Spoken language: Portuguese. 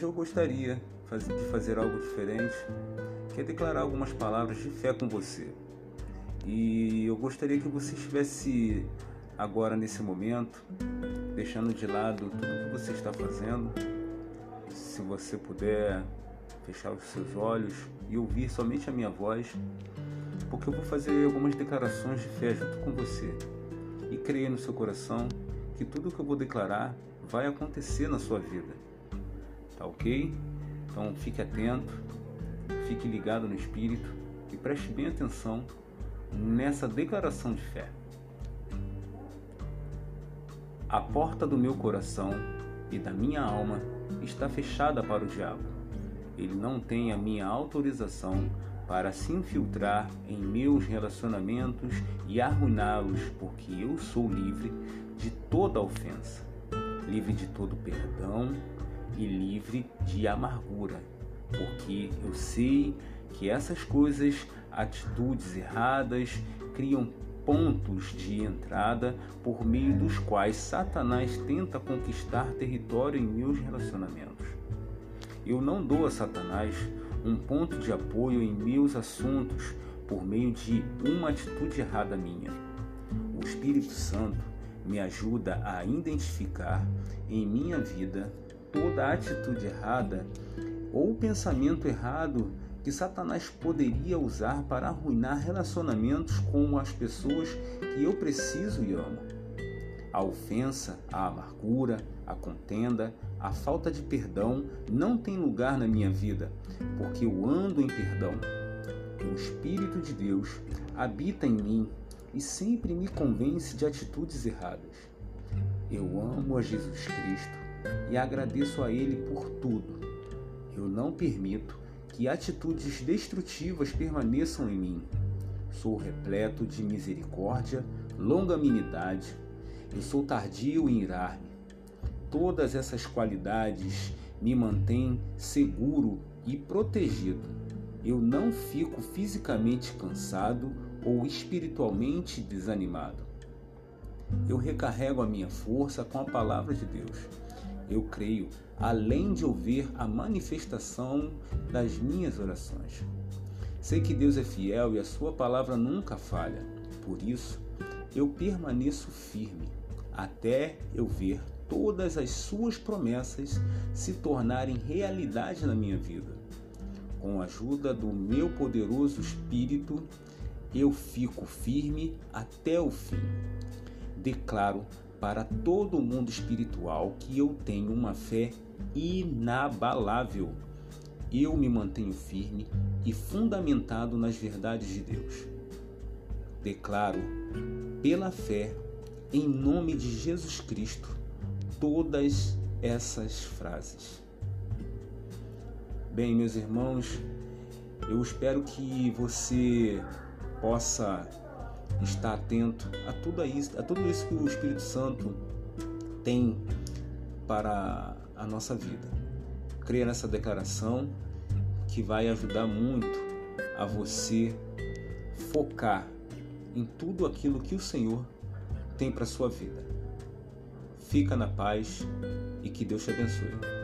eu gostaria de fazer algo diferente, que é declarar algumas palavras de fé com você. E eu gostaria que você estivesse agora nesse momento, deixando de lado tudo que você está fazendo. Se você puder fechar os seus olhos e ouvir somente a minha voz, porque eu vou fazer algumas declarações de fé junto com você. E creia no seu coração que tudo que eu vou declarar vai acontecer na sua vida. Tá ok? Então fique atento, fique ligado no Espírito e preste bem atenção nessa declaração de fé. A porta do meu coração e da minha alma está fechada para o diabo. Ele não tem a minha autorização para se infiltrar em meus relacionamentos e arruiná-los, porque eu sou livre de toda ofensa, livre de todo perdão e livre de amargura, porque eu sei que essas coisas, atitudes erradas, criam pontos de entrada por meio dos quais Satanás tenta conquistar território em meus relacionamentos. Eu não dou a Satanás um ponto de apoio em meus assuntos por meio de uma atitude errada minha. O Espírito Santo me ajuda a identificar em minha vida toda atitude errada ou pensamento errado que Satanás poderia usar para arruinar relacionamentos com as pessoas que eu preciso e amo. A ofensa, a amargura, a contenda, a falta de perdão não tem lugar na minha vida, porque eu ando em perdão. O Espírito de Deus habita em mim e sempre me convence de atitudes erradas. Eu amo a Jesus Cristo e agradeço a Ele por tudo. Eu não permito que atitudes destrutivas permaneçam em mim. Sou repleto de misericórdia, longanimidade. Eu sou tardio em irar-me. Todas essas qualidades me mantêm seguro e protegido. Eu não fico fisicamente cansado ou espiritualmente desanimado. Eu recarrego a minha força com a palavra de Deus. Eu creio, além de ouvir a manifestação das minhas orações. Sei que Deus é fiel e a sua palavra nunca falha. Por isso, eu permaneço firme até eu ver todas as suas promessas se tornarem realidade na minha vida. Com a ajuda do meu poderoso Espírito, eu fico firme até o fim. Declaro para todo mundo espiritual que eu tenho uma fé inabalável. Eu me mantenho firme e fundamentado nas verdades de Deus. Declaro, pela fé, em nome de Jesus Cristo, todas essas frases. Bem, meus irmãos, eu espero que você possa estar atento a tudo isso, a tudo isso que o Espírito Santo tem para a nossa vida. Creia nessa declaração que vai ajudar muito a você focar em tudo aquilo que o Senhor tem para sua vida. Fica na paz e que Deus te abençoe.